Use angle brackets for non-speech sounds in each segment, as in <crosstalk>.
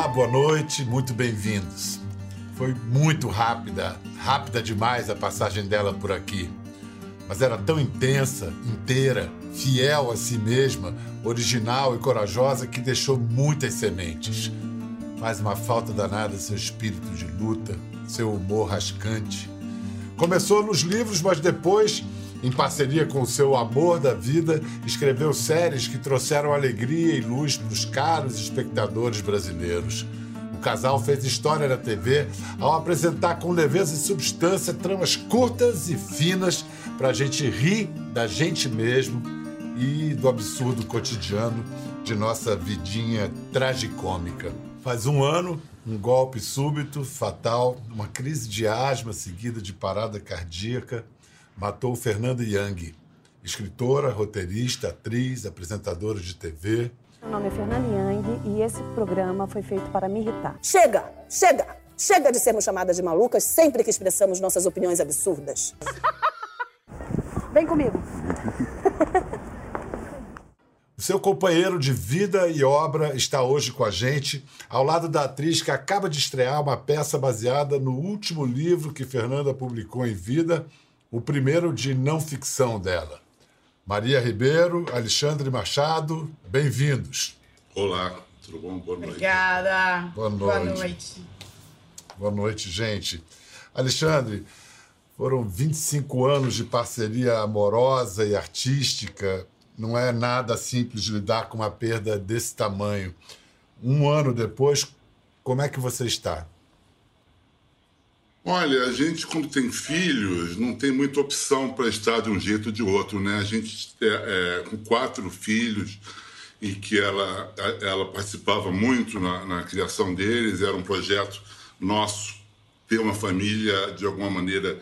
Olá, boa noite, muito bem-vindos. Foi muito rápida, rápida demais a passagem dela por aqui. Mas era tão intensa, inteira, fiel a si mesma, original e corajosa que deixou muitas sementes. Faz uma falta danada seu espírito de luta, seu humor rascante. Começou nos livros, mas depois em parceria com o seu amor da vida, escreveu séries que trouxeram alegria e luz para os caros espectadores brasileiros. O casal fez história na TV ao apresentar com leveza e substância tramas curtas e finas para a gente rir da gente mesmo e do absurdo cotidiano de nossa vidinha tragicômica. Faz um ano, um golpe súbito, fatal, uma crise de asma seguida de parada cardíaca matou Fernanda Young, escritora, roteirista, atriz, apresentadora de TV. Meu nome é Fernanda Young e esse programa foi feito para me irritar. Chega! Chega! Chega de sermos chamadas de malucas sempre que expressamos nossas opiniões absurdas. <laughs> Vem comigo. <laughs> O seu companheiro de vida e obra está hoje com a gente, ao lado da atriz que acaba de estrear uma peça baseada no último livro que Fernanda publicou em vida, o primeiro de não ficção dela. Maria Ribeiro, Alexandre Machado, bem-vindos. Olá, tudo bom? Boa noite. Obrigada. Boa noite. Boa noite. Boa noite, gente. Alexandre, foram 25 anos de parceria amorosa e artística. Não é nada simples lidar com uma perda desse tamanho. Um ano depois, como é que você está? Olha, a gente, quando tem filhos, não tem muita opção para estar de um jeito ou de outro, né? A gente, é, é, com quatro filhos, e que ela, ela participava muito na, na, criação deles, era um projeto nosso, ter uma família de alguma maneira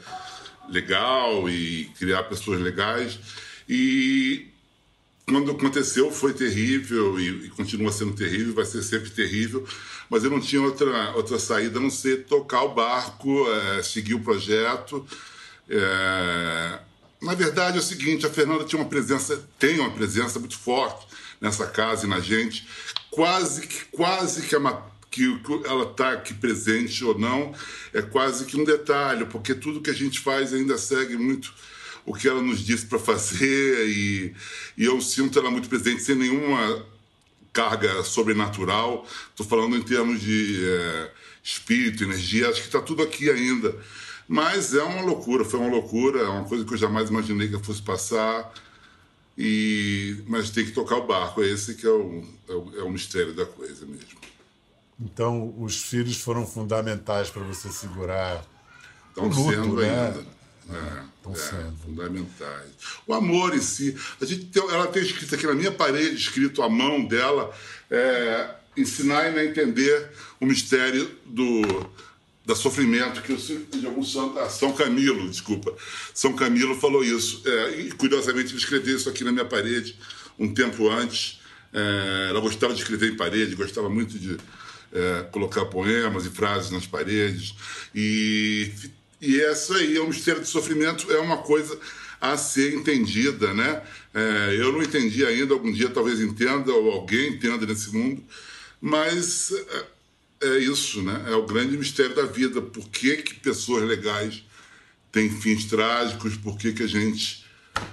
legal e criar pessoas legais. E quando aconteceu foi terrível e, e continua sendo terrível, vai ser sempre terrível mas eu não tinha outra, outra saída a não ser tocar o barco, é, seguir o projeto. É... Na verdade é o seguinte, a Fernanda tinha uma presença, tem uma presença muito forte nessa casa e na gente, quase que quase que, a, que ela está aqui presente ou não é quase que um detalhe, porque tudo que a gente faz ainda segue muito o que ela nos disse para fazer e, e eu sinto ela muito presente sem nenhuma carga sobrenatural. Estou falando em termos de é, espírito, energia, acho que está tudo aqui ainda. Mas é uma loucura, foi uma loucura, é uma coisa que eu jamais imaginei que eu fosse passar. E, mas tem que tocar o barco, é esse que é o, é o, é o mistério da coisa mesmo. Então, os filhos foram fundamentais para você segurar Estão o luto, sendo né? ainda. É, Estão é, sendo. Fundamentais. O amor em si. A gente tem, ela tem escrito aqui na minha parede, escrito à mão dela, é, ensinar-me a entender o mistério do, da sofrimento que de algum santo, ah, São Camilo, desculpa, São Camilo falou isso. É, e curiosamente ele escreveu isso aqui na minha parede um tempo antes. É, ela gostava de escrever em parede, gostava muito de é, colocar poemas e frases nas paredes. E e essa aí é um mistério de sofrimento, é uma coisa a ser entendida, né? É, eu não entendi ainda, algum dia talvez entenda, ou alguém entenda nesse mundo, mas é, é isso, né? É o grande mistério da vida. Por que, que pessoas legais têm fins trágicos? Por que, que a gente.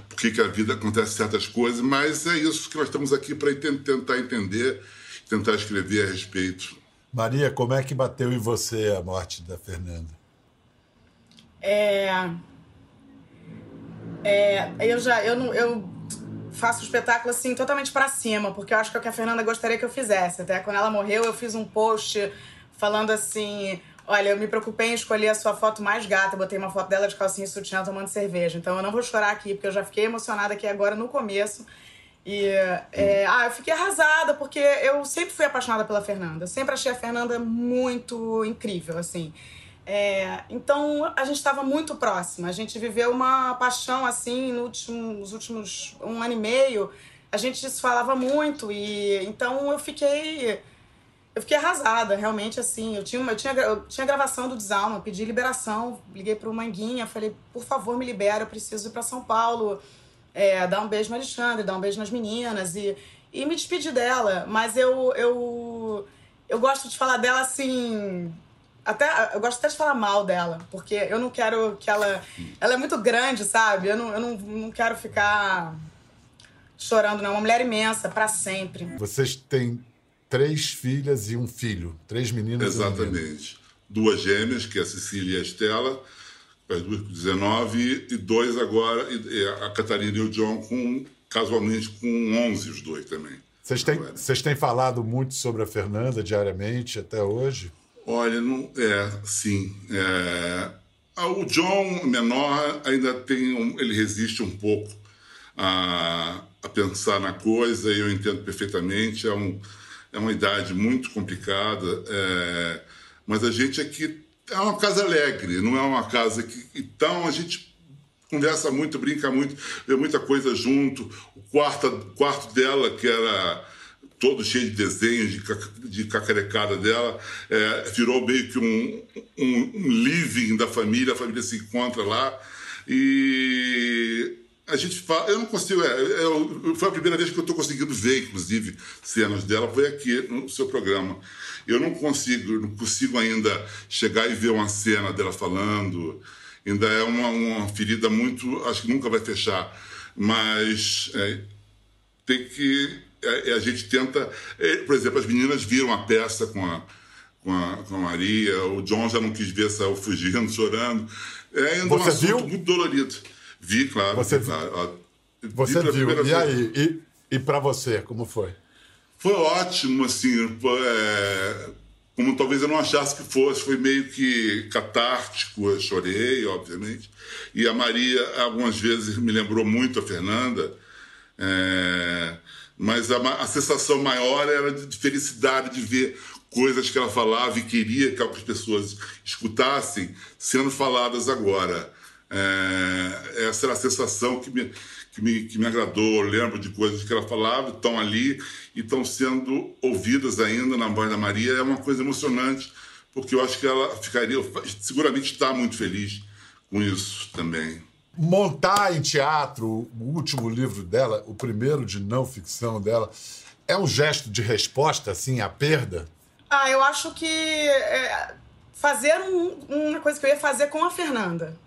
Por que, que a vida acontece certas coisas? Mas é isso que nós estamos aqui para tentar entender, tentar escrever a respeito. Maria, como é que bateu em você a morte da Fernanda? É, é, eu já eu não eu faço o espetáculo assim totalmente para cima, porque eu acho que é o que a Fernanda gostaria que eu fizesse. Até quando ela morreu, eu fiz um post falando assim: Olha, eu me preocupei em escolher a sua foto mais gata. Botei uma foto dela de calcinha e sutiã tomando cerveja. Então eu não vou chorar aqui, porque eu já fiquei emocionada aqui agora no começo. E é, ah, eu fiquei arrasada, porque eu sempre fui apaixonada pela Fernanda. Eu sempre achei a Fernanda muito incrível, assim. É, então a gente estava muito próxima. A gente viveu uma paixão assim no último, nos últimos um ano e meio. A gente se falava muito e então eu fiquei eu fiquei arrasada, realmente assim. Eu tinha eu tinha eu tinha gravação do Desalma, pedi liberação, liguei para o Manguinha, falei por favor me libera, eu preciso ir para São Paulo, é, dar um beijo no Alexandre, dar um beijo nas meninas e e me despedi dela. Mas eu eu eu gosto de falar dela assim. Até, eu gosto até de falar mal dela, porque eu não quero que ela. Ela é muito grande, sabe? Eu não, eu não, não quero ficar chorando, não. É uma mulher imensa, para sempre. Vocês têm três filhas e um filho. Três meninas Exatamente. Duas gêmeas, que é a Cecília e a Estela, as duas com 19, e dois agora, e a Catarina e o John, com, casualmente com 11, os dois também. Vocês têm, vocês têm falado muito sobre a Fernanda diariamente até hoje? Olha, não, é, sim. É, o John, menor, ainda tem um, ele resiste um pouco a, a pensar na coisa, e eu entendo perfeitamente. É, um, é uma idade muito complicada, é, mas a gente aqui é uma casa alegre, não é uma casa que. Então a gente conversa muito, brinca muito, vê muita coisa junto. O quarto, quarto dela, que era todo cheio de desenhos, de, de cacarecada dela, é, virou meio que um, um, um living da família, a família se encontra lá. E a gente fala, eu não consigo, é, é, foi a primeira vez que eu estou conseguindo ver, inclusive, cenas dela, foi aqui no seu programa. Eu não consigo, não consigo ainda chegar e ver uma cena dela falando. Ainda é uma, uma ferida muito, acho que nunca vai fechar. Mas é, tem que, é, a gente tenta, é, por exemplo, as meninas viram a peça com a com a, com a Maria, o John já não quis ver, saiu fugindo, <laughs> chorando. É ainda Você um assunto viu? muito dolorido. Vi, claro. Você, vi, claro. você vi viu. E vez. aí? E, e para você, como foi? Foi ótimo, assim. É, como talvez eu não achasse que fosse, foi meio que catártico. Eu chorei, obviamente. E a Maria, algumas vezes, me lembrou muito a Fernanda. É, mas a, a sensação maior era de felicidade de ver coisas que ela falava e queria que as pessoas escutassem sendo faladas agora. É, essa era a sensação que me, que me, que me agradou. Eu lembro de coisas que ela falava, estão ali e estão sendo ouvidas ainda na voz da Maria. É uma coisa emocionante, porque eu acho que ela ficaria, seguramente está muito feliz com isso também. Montar em teatro o último livro dela, o primeiro de não ficção dela, é um gesto de resposta, assim, à perda? Ah, eu acho que é, fazer um, uma coisa que eu ia fazer com a Fernanda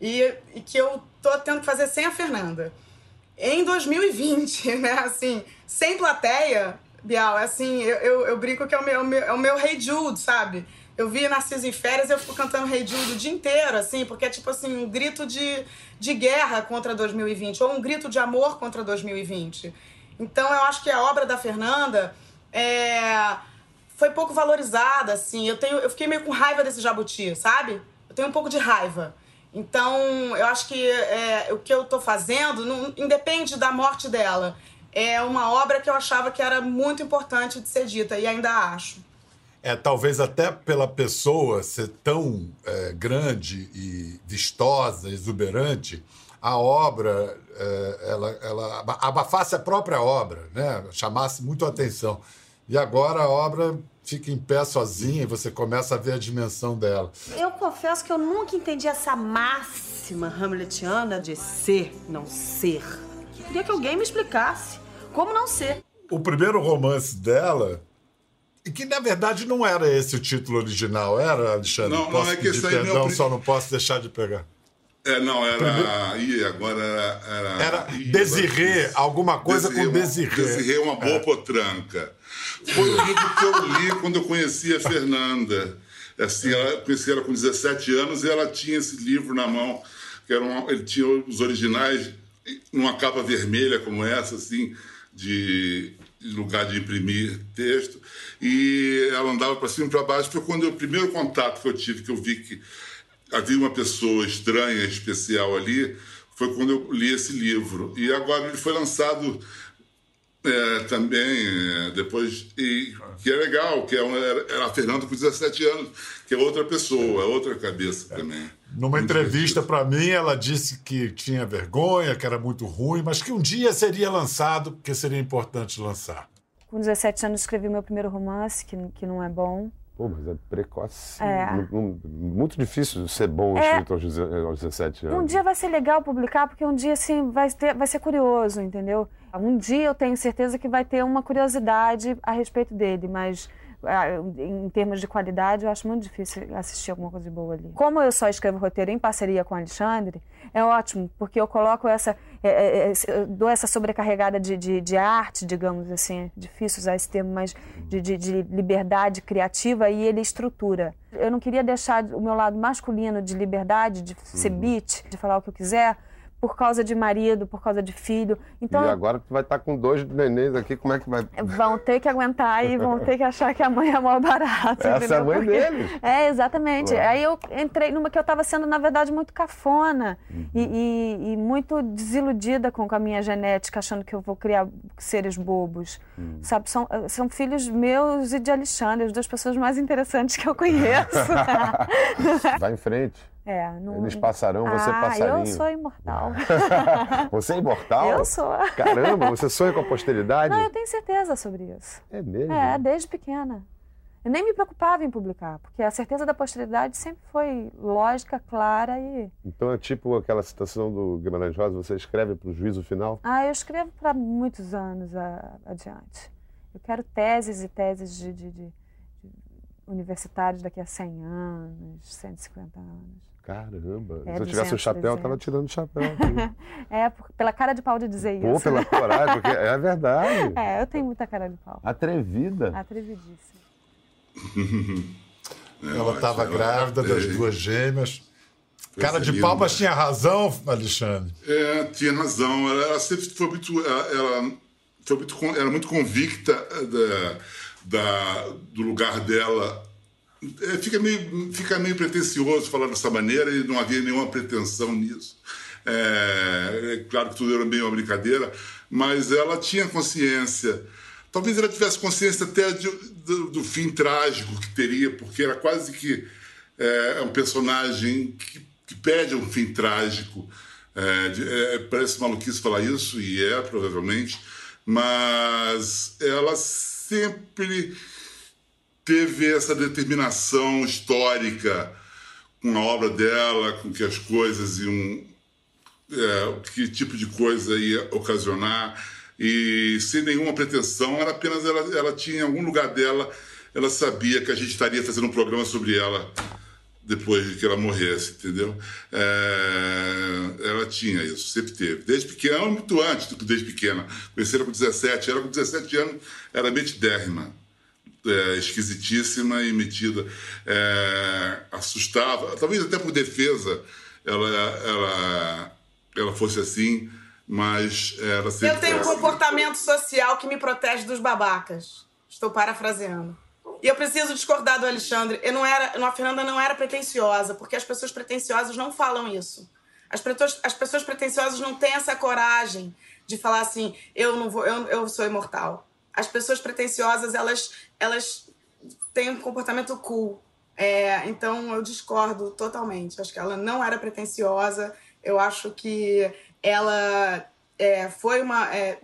e, e, que eu tô tendo que fazer sem a Fernanda. Em 2020, <laughs> né, assim, sem plateia, Bial, assim, eu, eu, eu brinco que é o meu, é o meu Hey Jude, sabe? Eu vi Narciso em férias e eu fico cantando Hey Jude o dia inteiro, assim, porque é tipo assim, um grito de, de guerra contra 2020, ou um grito de amor contra 2020. Então eu acho que a obra da Fernanda é foi pouco valorizada, assim. Eu, tenho, eu fiquei meio com raiva desse jabuti, sabe? Eu tenho um pouco de raiva. Então, eu acho que é, o que eu tô fazendo não independe da morte dela. É uma obra que eu achava que era muito importante de ser dita, e ainda acho. É, talvez até pela pessoa ser tão é, grande e vistosa, exuberante, a obra, é, ela, ela abafasse a própria obra, né? chamasse muito a atenção. E agora a obra fica em pé sozinha e você começa a ver a dimensão dela. Eu confesso que eu nunca entendi essa máxima hamletiana de ser, não ser. Queria que alguém me explicasse como não ser. O primeiro romance dela, e que na verdade não era esse o título original, era, Alexandre? Não, posso não é que esse aí é perdão, meu... só não posso deixar de pegar. É, não, era. Ih, agora era. Era, era Desirê, alguma coisa Desirê, com Desirê. Desirê, uma boa é. potranca. Foi o livro que eu li quando eu conheci a Fernanda. Assim, ela, conheci ela com 17 anos e ela tinha esse livro na mão, que era uma, ele tinha os originais numa capa vermelha como essa, assim, de lugar de imprimir texto. E ela andava para cima e para baixo. Foi quando o primeiro contato que eu tive, que eu vi que havia uma pessoa estranha, especial ali, foi quando eu li esse livro. E agora ele foi lançado é, também, é, depois, e, que é legal, que é uma, era a Fernanda com 17 anos, que é outra pessoa, é outra cabeça também. Numa muito entrevista para mim, ela disse que tinha vergonha, que era muito ruim, mas que um dia seria lançado, porque seria importante lançar. Com 17 anos escrevi meu primeiro romance, que, que não é bom. Pô, mas é precoce. É. Muito difícil ser bom é. escrito aos 17 anos. Um dia vai ser legal publicar, porque um dia assim, vai, ter, vai ser curioso, entendeu? Um dia eu tenho certeza que vai ter uma curiosidade a respeito dele, mas em termos de qualidade, eu acho muito difícil assistir alguma coisa de boa ali. Como eu só escrevo roteiro em parceria com o Alexandre, é ótimo, porque eu coloco essa, é, é, é dou essa sobrecarregada de, de, de, arte, digamos assim, difícil usar esse termo, mas de, de, de liberdade criativa e ele estrutura. Eu não queria deixar o meu lado masculino de liberdade, de ser uhum. beat, de falar o que eu quiser, por causa de marido, por causa de filho. Então, e agora tu vai estar tá com dois nenéns aqui, como é que vai? <laughs> Vão ter que aguentar e vão ter que achar que a mãe é maior barata. Essa entendeu? é a mãe Porque... deles. É, exatamente. Ué. Aí eu entrei numa que eu estava sendo, na verdade, muito cafona uhum. e, e, e, muito desiludida com a minha genética, achando que eu vou criar seres bobos. Uhum. Sabe, são, são filhos meus e de Alexandre, as duas pessoas mais interessantes que eu conheço. <laughs> <laughs> vai em frente. É, não... Eles passarão, você ah, passarinho. Eu sou imortal. <laughs> você é imortal? Eu sou. Caramba, você sonha com a posteridade? Não, eu tenho certeza sobre isso. É mesmo? É, desde pequena. Eu nem me preocupava em publicar, porque a certeza da posteridade sempre foi lógica, clara e. Então é tipo aquela citação do Guimarães Rosa: você escreve para o juízo final? Ah, eu escrevo para muitos anos a, adiante. Eu quero teses e teses de, de, de, de universitários daqui a 100 anos, 150 anos. Caramba, é, se eu tivesse o chapéu, eu tava tirando o chapéu. <laughs> é, pela cara de pau de dizer Pô, isso. Pô, pela <laughs> coragem, porque é verdade. É, eu tenho muita cara de pau. Atrevida. Atrevidíssima. <laughs> ela estava grávida das duas gêmeas. Cara de pau, mas tinha razão, Alexandre? É, tinha razão. Ela, ela sempre foi muito. Ela, ela, foi muito, era muito convicta da, da, do lugar dela é, fica, meio, fica meio pretencioso falar dessa maneira e não havia nenhuma pretensão nisso. É, é, claro que tudo era meio uma brincadeira, mas ela tinha consciência. Talvez ela tivesse consciência até de, do, do, fim trágico que teria, porque era quase que é, é um personagem que, que, pede um fim trágico. É, de, é, parece maluquice falar isso, e é, provavelmente, mas ela sempre teve essa determinação histórica com a obra dela, com que as coisas iam. É, que tipo de coisa ia ocasionar, e sem nenhuma pretensão, era apenas ela, ela tinha em algum lugar dela, ela sabia que a gente estaria fazendo um programa sobre ela depois de que ela morresse, entendeu? É, ela tinha isso, sempre teve. Desde pequena, muito antes, tipo, desde pequena. Conheci ela com 17, ela com 17 anos era metidérrima é, esquisitíssima e metida. É, assustava, talvez até por defesa ela, ela, ela fosse assim, mas ela sempre. Eu tenho um comportamento social que me protege dos babacas. Estou parafraseando. E eu preciso discordar do Alexandre. Eu não era, a Fernanda não era pretensiosa, porque as pessoas pretensiosas não falam isso. As pessoas, as pessoas pretensiosas não têm essa coragem de falar assim: eu não vou, eu, eu sou imortal as pessoas pretensiosas elas elas têm um comportamento cool. É, então eu discordo totalmente. Acho que ela não era pretensiosa. Eu acho que ela é, foi uma é,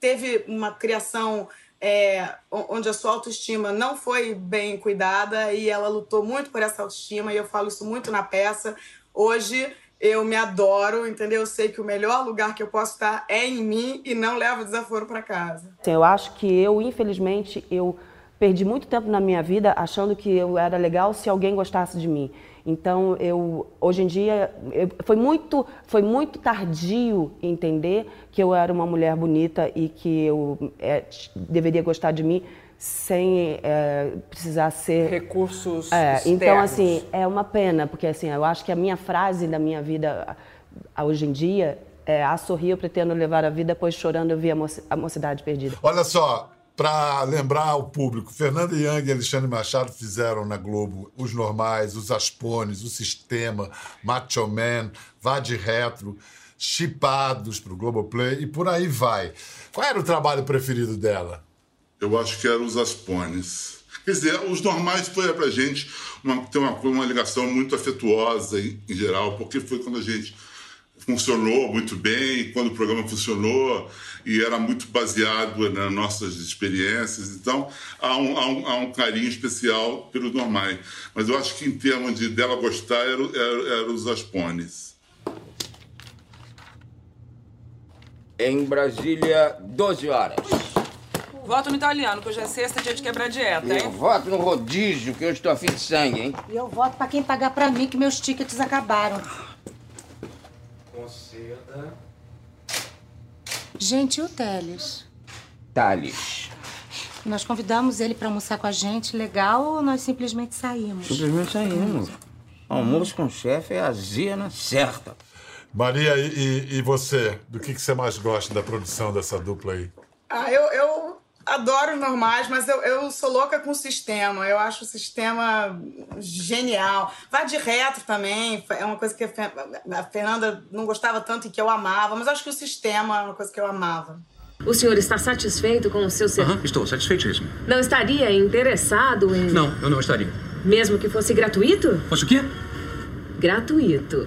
teve uma criação é, onde a sua autoestima não foi bem cuidada e ela lutou muito por essa autoestima e eu falo isso muito na peça. Hoje eu me adoro, entendeu? Eu sei que o melhor lugar que eu posso estar é em mim e não levo desaforo para casa. Eu acho que eu, infelizmente, eu perdi muito tempo na minha vida achando que eu era legal se alguém gostasse de mim. Então, eu hoje em dia eu, foi muito foi muito tardio entender que eu era uma mulher bonita e que eu é, deveria gostar de mim sem é, precisar ser recursos é, então assim é uma pena porque assim eu acho que a minha frase da minha vida hoje em dia é a sorrir eu pretendo levar a vida pois chorando eu vi a mocidade perdida olha só para lembrar ao público, Fernanda Young e Alexandre Machado fizeram na Globo Os Normais, Os Aspones, O Sistema, Macho Man, Vá de Retro, Chipados para o Globoplay e por aí vai. Qual era o trabalho preferido dela? Eu acho que eram os Aspones. Quer dizer, os normais foi para a gente uma, ter uma, uma ligação muito afetuosa em, em, geral, porque foi quando a gente funcionou muito bem, quando o programa funcionou e era muito baseado nas nossas experiências. Então, há um, há um, há um carinho especial pelos normais. Mas eu acho que, em termos de dela gostar, eram era, era os Aspones. Em Brasília, 12 horas. Voto no italiano, que hoje é sexta, dia de quebrar dieta, hein? Eu voto no rodízio, que eu estou afim de sangue, hein? E eu voto pra quem pagar pra mim, que meus tickets acabaram. Conceda. Gente, e o Teles? Thales. Nós convidamos ele pra almoçar com a gente, legal, ou nós simplesmente saímos? Simplesmente saímos. Almoço com o chefe é a zena certa. Maria, e, e você? Do que, que você mais gosta da produção dessa dupla aí? Ah, eu, eu adoro os normais, mas eu, eu sou louca com o sistema. Eu acho o sistema genial. Vai de reto também. É uma coisa que a Fernanda não gostava tanto e que eu amava, mas acho que o sistema é uma coisa que eu amava. O senhor está satisfeito com o seu serviço? Uhum, estou satisfeitíssimo. Não estaria interessado em. Não, eu não estaria. Mesmo que fosse gratuito? Fosse o quê? Gratuito.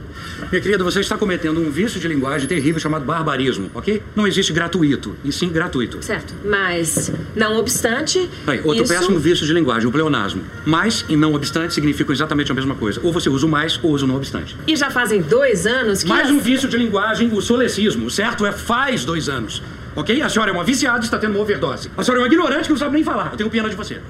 Minha querida, você está cometendo um vício de linguagem terrível chamado barbarismo, ok? Não existe gratuito, e sim gratuito. Certo, mas não obstante. Aí, outro isso... péssimo vício de linguagem, o pleonasmo. Mais e não obstante significam exatamente a mesma coisa. Ou você usa o mais ou usa o não obstante. E já fazem dois anos que. Mais um vício de linguagem, o solecismo. Certo é faz dois anos. Ok? A senhora é uma viciada e está tendo uma overdose. A senhora é uma ignorante que não sabe nem falar. Eu tenho pena de você. <laughs>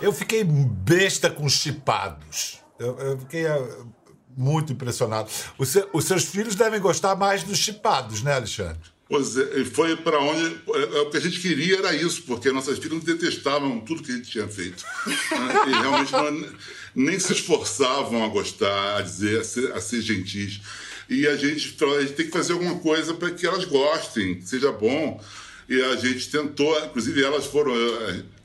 Eu fiquei besta com chipados. Eu, eu fiquei uh, muito impressionado. Os, os, seus filhos devem gostar mais dos chipados, né, Alexandre? Pois é, foi para onde. É, o que a gente queria era isso, porque nossas filhas detestavam tudo que a gente tinha feito. Né? <laughs> e realmente não, nem se esforçavam a gostar, a dizer, a ser, a ser gentis. E a gente a gente tem que fazer alguma coisa para que elas gostem, que seja bom. E a gente tentou, inclusive elas foram,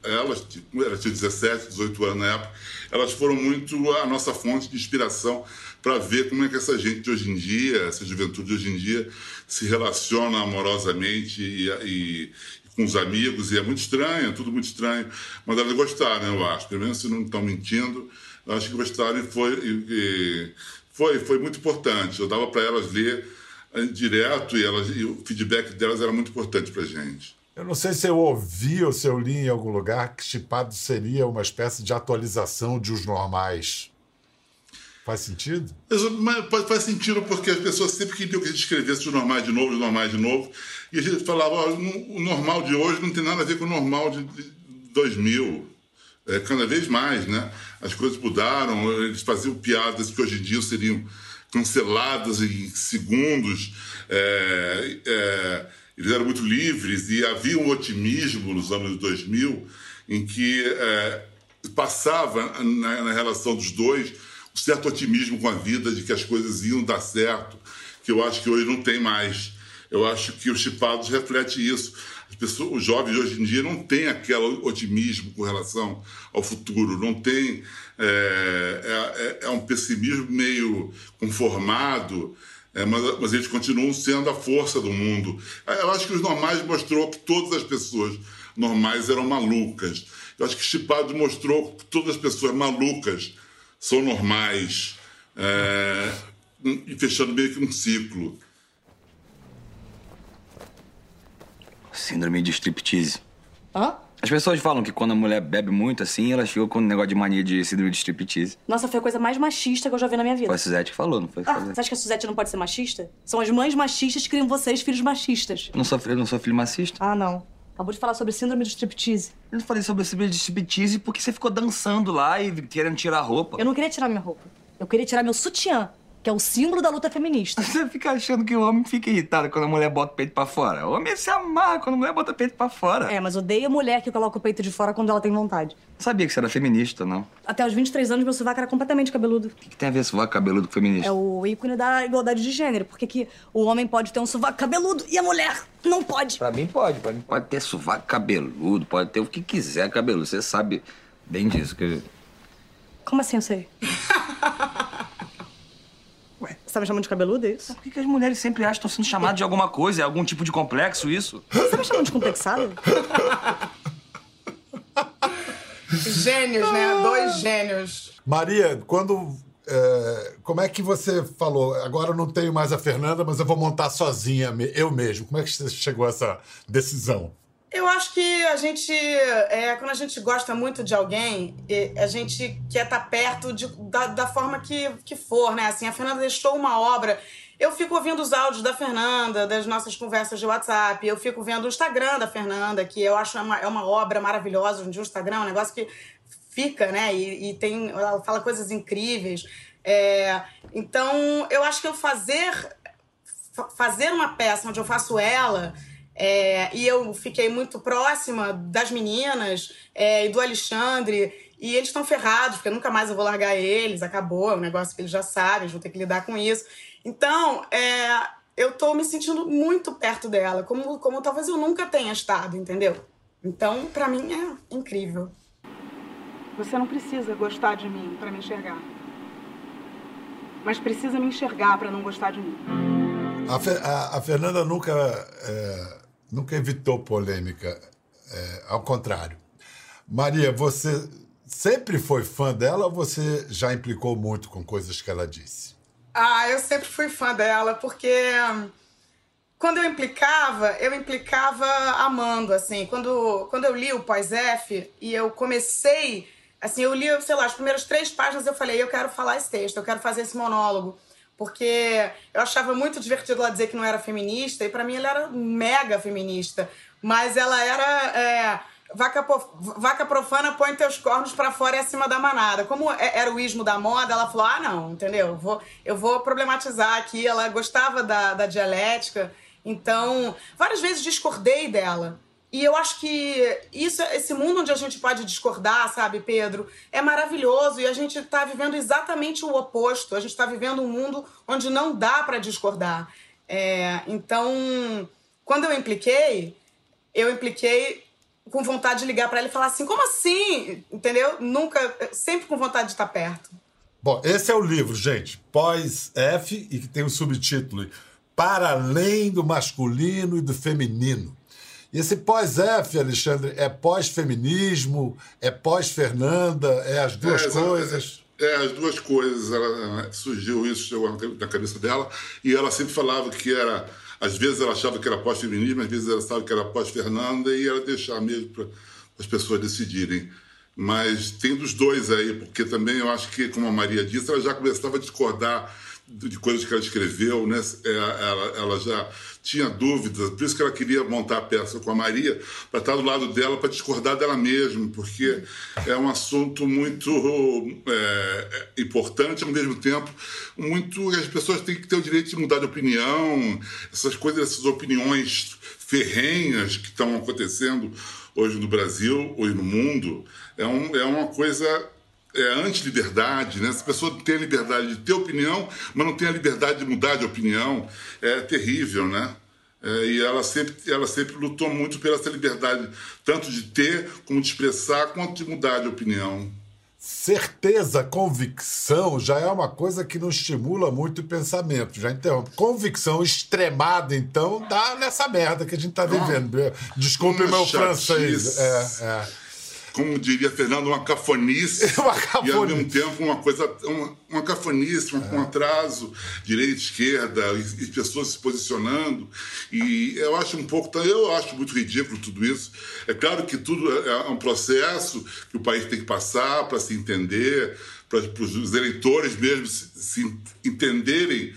elas, elas tinham 17, 18 anos na época, elas foram muito a nossa fonte de inspiração para ver como é que essa gente de hoje em dia, essa juventude de hoje em dia, se relaciona amorosamente e, e, com os amigos. E é muito estranho, é tudo muito estranho. Mas elas gostaram, eu acho. Pelo menos se não estão mentindo, eu acho que gostaram e foi, e, foi, foi muito importante. Eu dava para elas ler eh, direto e, elas, e o feedback delas era muito importante para gente. Eu não sei se eu ouvi ou se eu li em algum lugar que Chipado seria uma espécie de atualização de os normais. Faz sentido? Mas faz sentido porque as pessoas sempre queriam que a gente escrevesse os normais de novo, os normais de novo. E a gente falava, oh, o normal de hoje não tem nada a ver com o normal de 2000. É, cada vez mais, né? As coisas mudaram, eles faziam piadas que hoje em dia seriam canceladas em segundos. É, é, eles eram muito livres e havia um otimismo nos anos 2000 em que é, passava na, na, relação dos dois um certo otimismo com a vida de que as coisas iam dar certo, que eu acho que hoje não tem mais. Eu acho que os chipados reflete isso. As pessoas, os jovens hoje em dia não têm aquele otimismo com relação ao futuro, não tem é, é, é um pessimismo meio conformado. É, mas, mas, eles continuam sendo a força do mundo. Eu acho que os normais mostrou que todas as pessoas normais eram malucas. Eu acho que Chipado mostrou que todas as pessoas malucas são normais. É, e fechando meio que um ciclo. Síndrome de striptease. Hã? As pessoas falam que quando a mulher bebe muito assim, ela chega com um negócio de mania de síndrome de striptease. Nossa, foi a coisa mais machista que eu já vi na minha vida. Foi a Suzette que falou, não foi? Ah, você acha que a Suzette não pode ser machista? São as mães machistas que criam vocês, filhos machistas. Não sou, eu não sou filho machista. Ah, não. Acabou de falar sobre síndrome de striptease. Eu não falei sobre síndrome de striptease porque você ficou dançando lá e querendo tirar a roupa. Eu não queria tirar minha roupa. Eu queria tirar meu sutiã que é o símbolo da luta feminista. Você fica achando que o homem fica irritado quando a mulher bota o peito pra fora. O homem se amarra quando a mulher bota o peito pra fora. É, mas odeia a mulher que coloca o peito de fora quando ela tem vontade. Não sabia que você era feminista, não. Até os 23 anos, meu sovaco era completamente cabeludo. O que, que tem a ver sovaco cabeludo com feminista? É o ícone da igualdade de gênero. Porque que o homem pode ter um sovaco cabeludo e a mulher não pode. Pra mim pode, pra mim pode ter sovaco cabeludo, pode ter o que quiser cabeludo. Você sabe bem disso. Que... Como assim eu sei? <laughs> Você tá me chamando de cabeluda, é isso? Por que, que as mulheres sempre acham que estão sendo chamadas de alguma coisa? É algum tipo de complexo isso? Você tá me chamando de complexada? <laughs> Gênios, né? Dois gênios. Maria, quando. É, como é que você falou? Agora eu não tenho mais a Fernanda, mas eu vou montar sozinha, eu mesmo. Como é que você chegou a essa decisão? Eu acho que a gente, é, quando a gente gosta muito de alguém, a gente quer estar perto de, da, da, forma que, que for, né? Assim, a Fernanda deixou uma obra eu fico ouvindo os áudios da Fernanda, das nossas conversas de WhatsApp, eu fico vendo o Instagram da Fernanda, que eu acho uma, é uma obra maravilhosa. de um Instagram é um negócio que fica, né? E, e tem, ela fala coisas incríveis. É, então, eu acho que eu fazer, fazer uma peça onde eu faço ela. É, e eu fiquei muito próxima das meninas é, e do Alexandre. E eles estão ferrados, porque nunca mais eu vou largar eles, acabou, é um negócio que eles já sabem, eles vão ter que lidar com isso. Então, é, eu tô me sentindo muito perto dela, como, como talvez eu nunca tenha estado, entendeu? Então, para mim é incrível. Você não precisa gostar de mim para me enxergar. Mas precisa me enxergar para não gostar de mim. A, a, a Fernanda nunca, é, nunca evitou polêmica. É, ao contrário. Maria, você sempre foi fã dela ou você já implicou muito com coisas que ela disse? Ah, eu sempre fui fã dela, porque hum, quando eu implicava, eu implicava amando, assim. Quando, quando eu li o pós-F e eu comecei, assim, eu li, sei lá, as primeiras três páginas, eu falei, eu quero falar esse texto, eu quero fazer esse monólogo. Porque eu achava muito divertido ela dizer que não era feminista, e para mim ela era mega feminista. Mas ela era. É, vaca, vaca profana põe teus cornos para fora e acima da manada. Como é, era o ismo da moda, ela falou: ah, não, entendeu? Eu vou, eu vou problematizar aqui. Ela gostava da, da dialética, então várias vezes discordei dela. E eu acho que isso, esse mundo onde a gente pode discordar, sabe, Pedro, é maravilhoso e a gente está vivendo exatamente o oposto. A gente está vivendo um mundo onde não dá para discordar. É, então, quando eu impliquei, eu impliquei com vontade de ligar para ela e falar assim: como assim? Entendeu? Nunca, sempre com vontade de estar perto. Bom, esse é o livro, gente. Pós-F e que tem o subtítulo Para Além do Masculino e do Feminino. E esse pós-F, Alexandre, é pós-feminismo, é pós-Fernanda, é as duas é, coisas? É, as duas coisas. Ela, surgiu isso, chegou na cabeça dela, e ela sempre falava que era às vezes ela achava que era pós-feminismo, às vezes ela achava que era pós-Fernanda e ela deixar mesmo para as pessoas decidirem. Mas tem dos dois aí, porque também eu acho que, como a Maria disse, ela já começava a discordar de coisas que ela escreveu, né? É, ela, ela já tinha dúvidas, por isso que ela queria montar a peça com a Maria, para estar do lado dela, para discordar dela mesma, porque é um assunto muito é, é, importante, ao mesmo tempo, muito. As pessoas têm que ter o direito de mudar de opinião, essas coisas, essas opiniões ferrenhas que estão acontecendo hoje no Brasil, hoje no mundo, é, um, é uma coisa é, anti-liberdade, né? Essa pessoa tem a liberdade de ter opinião, mas não tem a liberdade de mudar de opinião. É terrível, né? É, e ela sempre, ela sempre lutou muito pela essa liberdade, tanto de ter, como de expressar, quanto de mudar de opinião. Certeza, convicção já é uma coisa que não estimula muito o pensamento, já interrompe. Convicção extremada, então, dá nessa merda que a gente está vivendo. Desculpe meu francês. É, é como diria Fernando, uma cafonice, <laughs> uma cafonice. e ao mesmo tempo uma coisa, uma, uma cafonice, um, é. um atraso, direita, esquerda, e, e, pessoas se posicionando. E eu acho um pouco, eu acho muito ridículo tudo isso. É claro que tudo é, é um processo que o país tem que passar para se entender, para os eleitores mesmo se, se entenderem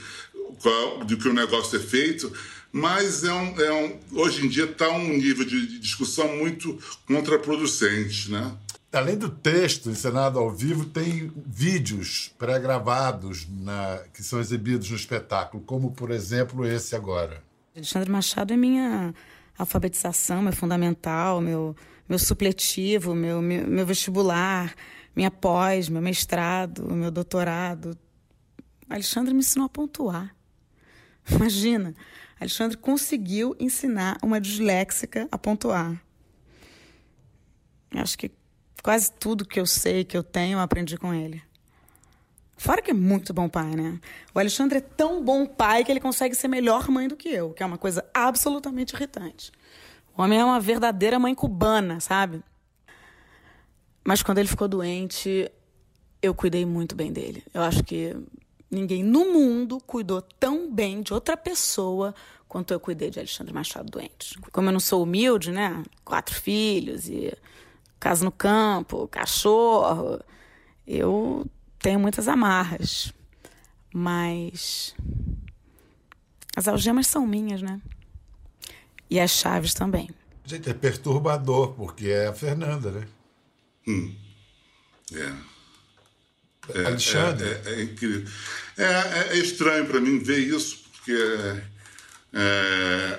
qual, do que o negócio é feito mas é um, é um, hoje em dia está um nível de, discussão muito contraproducente, né? Além do texto encenado ao vivo, tem vídeos pré-gravados que são exibidos no espetáculo, como, por exemplo, esse agora. Alexandre Machado é minha alfabetização, meu fundamental, meu, meu supletivo, meu, meu, meu vestibular, minha pós, meu mestrado, meu doutorado. Alexandre me ensinou a pontuar. Imagina, Alexandre conseguiu ensinar uma disléxica a pontuar. Acho que quase tudo que eu sei, que eu tenho, eu aprendi com ele. Fora que é muito bom pai, né? O Alexandre é tão bom pai que ele consegue ser melhor mãe do que eu, que é uma coisa absolutamente irritante. O homem é uma verdadeira mãe cubana, sabe? Mas quando ele ficou doente, eu cuidei muito bem dele. Eu acho que Ninguém no mundo cuidou tão bem de outra pessoa quanto eu cuidei de Alexandre Machado doente. Como eu não sou humilde, né? Quatro filhos e casa no campo, cachorro, eu tenho muitas amarras. Mas As algemas são minhas, né? E as chaves também. Gente, é perturbador, porque é a Fernanda, né? Hum. É. É, Alexandre. É, é, é incrível. É, é, é estranho para mim ver isso, porque é,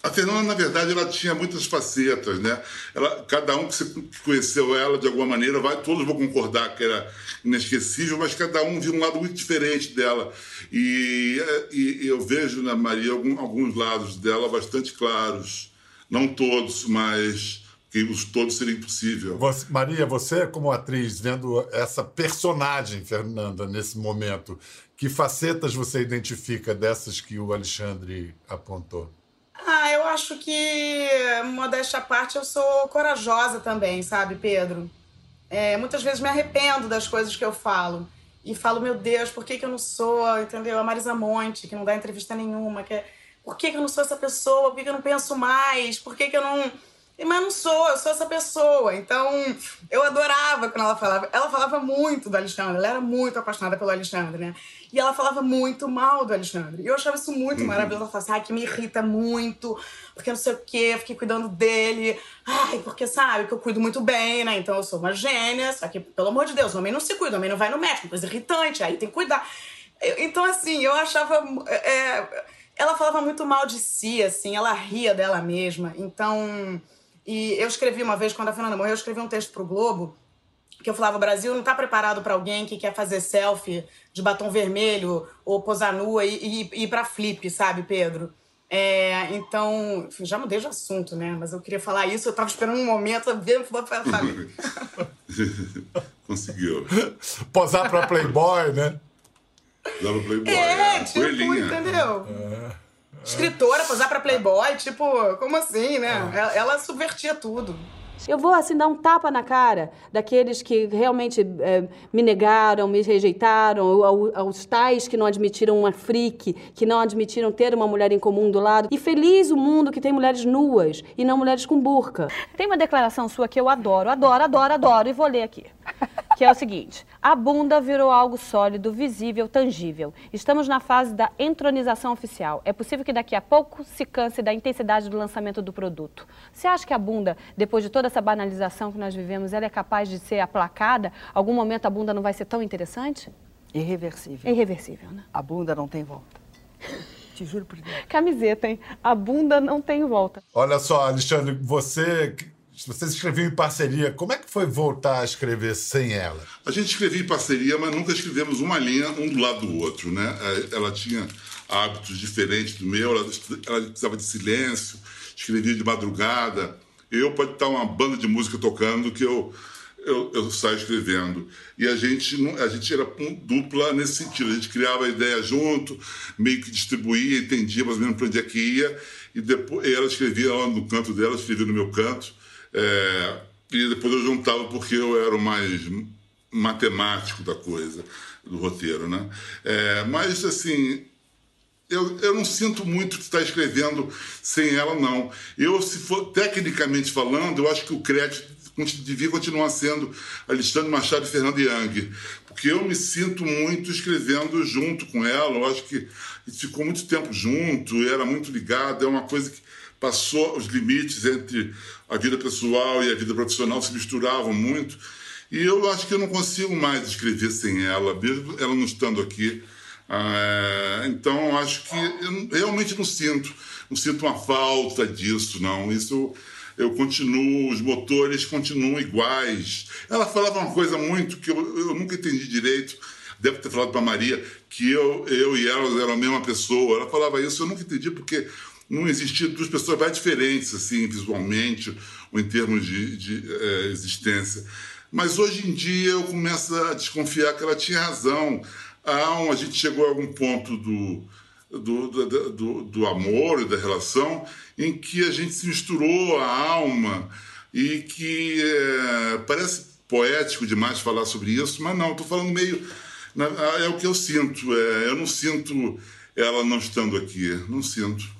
a Fernanda, na verdade, ela tinha muitas facetas, né? Ela, cada um que você conheceu ela de alguma maneira, vai, todos vão concordar que era inesquecível, mas cada um viu um lado muito diferente dela. E, e, e eu vejo na Maria algum, alguns lados dela bastante claros. Não todos, mas que os todos seria impossível. Você, Maria, você como atriz, vendo essa personagem, Fernanda, nesse momento, que facetas você identifica dessas que o Alexandre apontou? Ah, eu acho que, modéstia à parte, eu sou corajosa também, sabe, Pedro? É, muitas vezes me arrependo das coisas que eu falo. E falo, meu Deus, por que, que eu não sou, entendeu? A Marisa Monte, que não dá entrevista nenhuma. Que é, por que, que eu não sou essa pessoa? Por que, que eu não penso mais? Por que, que eu não mas não sou, eu sou essa pessoa. Então, eu adorava quando ela falava. Ela falava muito do Alexandre, ela era muito apaixonada pelo Alexandre, né? E ela falava muito mal do Alexandre. E eu achava isso muito uhum. maravilhoso. Ela falava assim, ai, que me irrita muito, porque não sei o quê, eu fiquei cuidando dele. Ai, porque sabe que eu cuido muito bem, né? Então eu sou uma gênia. Só que, pelo amor de Deus, o homem não se cuida, o homem não vai no médico, coisa irritante, aí tem que cuidar. então, assim, eu achava. É, ela falava muito mal de si, assim, ela ria dela mesma. Então. E eu escrevi uma vez, quando a Fernanda morreu, eu escrevi um texto pro Globo que eu falava: o Brasil não está preparado para alguém que quer fazer selfie de batom vermelho ou posar nua e, e, e ir para flip, sabe, Pedro? É, então, enfim, já mudei de assunto, né? Mas eu queria falar isso, eu estava esperando um momento, ver, sabe? <laughs> Conseguiu. Posar para Playboy, né? Posar pra Playboy. É, é tipo, coelhinha. entendeu? É escritora, posar pra Playboy, tipo, como assim, né? Ela, ela subvertia tudo. Eu vou, assim, dar um tapa na cara daqueles que realmente é, me negaram, me rejeitaram, ao, aos tais que não admitiram uma freak, que não admitiram ter uma mulher em comum do lado. E feliz o mundo que tem mulheres nuas e não mulheres com burca. Tem uma declaração sua que eu adoro, adoro, adoro, adoro, e vou ler aqui que é o seguinte: a bunda virou algo sólido, visível, tangível. Estamos na fase da entronização oficial. É possível que daqui a pouco se canse da intensidade do lançamento do produto. Você acha que a bunda, depois de toda essa banalização que nós vivemos, ela é capaz de ser aplacada? Algum momento a bunda não vai ser tão interessante? Irreversível. Irreversível, né? A bunda não tem volta. Te juro por Deus. Camiseta, hein? A bunda não tem volta. Olha só, Alexandre, você vocês escreviam em parceria. Como é que foi voltar a escrever sem ela? A gente escrevia em parceria, mas nunca escrevemos uma linha um do lado do outro, né? É, ela tinha hábitos diferentes do meu, ela, ela precisava de silêncio, escrevia de madrugada. Eu pode estar uma banda de música tocando que eu eu, eu saio escrevendo. E a gente, a gente era dupla nesse sentido. A gente criava a ideia junto, meio que distribuía, entendia mais ou menos para onde é que ia. E depois ela escrevia lá no canto dela, escrevia no meu canto. É, e depois eu juntava porque eu era o mais matemático da coisa, do roteiro, né? É, mas, assim, eu, eu não sinto muito que está escrevendo sem ela, não. Eu, se for tecnicamente falando, eu acho que o crédito devia continuar sendo Alexandre Machado e Fernando Young, porque eu me sinto muito escrevendo junto com ela. Eu acho que ficou muito tempo junto, era muito ligado, é uma coisa que passou os limites entre a vida pessoal e a vida profissional se misturavam muito. E eu acho que eu não consigo mais escrever sem ela, mesmo ela não estando aqui. Ah, então, acho que eu realmente não sinto, não sinto uma falta disso, não. Isso eu continuo, os motores continuam iguais. Ela falava uma coisa muito que eu, eu nunca entendi direito. Deve ter falado para Maria que eu, eu e ela eram a mesma pessoa. Ela falava isso, eu nunca entendi porque não existia duas pessoas mais diferentes, assim, visualmente, ou em termos de, de é, existência. Mas hoje em dia eu começo a desconfiar que ela tinha razão. A, a gente chegou a algum ponto do, do, do, do, do amor e da relação em que a gente se misturou a alma e que é, parece poético demais falar sobre isso, mas não, estou falando meio. É o que eu sinto. É, eu não sinto ela não estando aqui, não sinto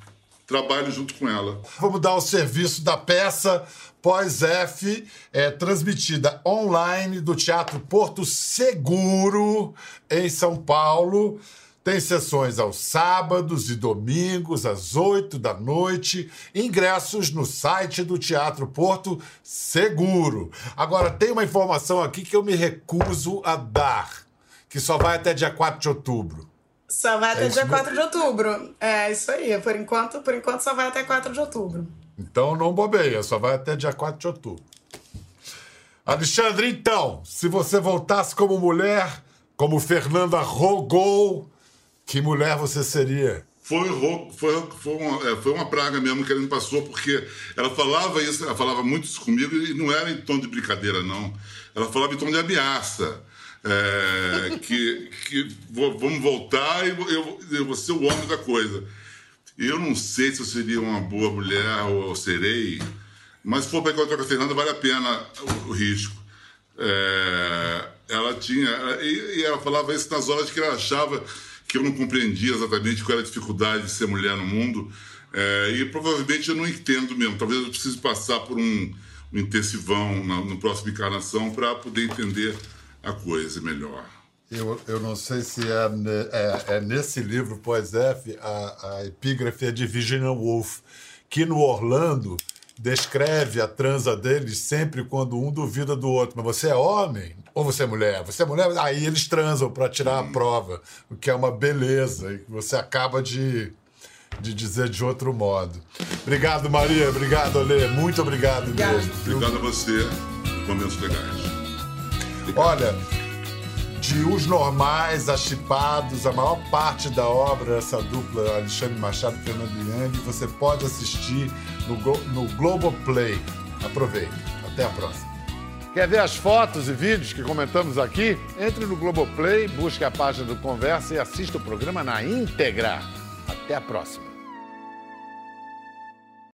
trabalho junto com ela. Vamos dar o serviço da peça pós-F, é, transmitida online do Teatro Porto Seguro, em São Paulo. Tem sessões aos sábados e domingos, às 8 da noite. Ingressos no site do Teatro Porto Seguro. Agora, tem uma informação aqui que eu me recuso a dar, que só vai até dia 4 de outubro. Só vai até É dia isso 4 de outubro. É isso aí. Por enquanto, por enquanto só vai até 4 de outubro. Então não bobeia, só vai até dia 4 de outubro. Alexandre, então, se você voltasse como mulher, como Fernanda rogou, que mulher você seria? Foi, foi, foi, uma, é, foi uma praga mesmo que ela me passou, porque ela falava isso, ela falava muito isso comigo e não era em tom de brincadeira, não. Ela falava em tom de ameaça. É, que, que vo- vamos voltar e eu, eu, vou ser o homem da coisa. Eu não sei se eu seria uma boa mulher ou eu serei, mas se for para encontrar com a Fernanda, vale a pena o, o risco. É, ela tinha. E, e ela falava isso nas horas que ela achava que eu não compreendia exatamente qual era a dificuldade de ser mulher no mundo. É, e provavelmente eu não entendo mesmo. Talvez eu precise passar por um, um intensivão na, no próximo encarnação para poder entender a coisa melhor. Eu, eu não sei se é, ne- é- é nesse livro, Pós F, a, a epígrafe é de Virginia Woolf, que no Orlando descreve a transa deles sempre quando um duvida do outro. Mas você é homem ou você é mulher? Você é mulher? Aí eles transam para tirar a prova, o que é uma beleza e que você acaba de, de dizer de outro modo. Obrigado, Maria. Obrigado, Alê. Muito obrigado, mesmo. viu? Obrigado a você. Momentos legais. Olha, de Os Normais a Chipados, a maior parte da obra, essa dupla Alexandre Machado e Fernando Yang, você pode assistir no, Go- no Globoplay. Aproveite. Até a próxima. Quer ver as fotos e vídeos que comentamos aqui? Entre no Globoplay, busque a página do Conversa e assista o programa na íntegra. Até a próxima.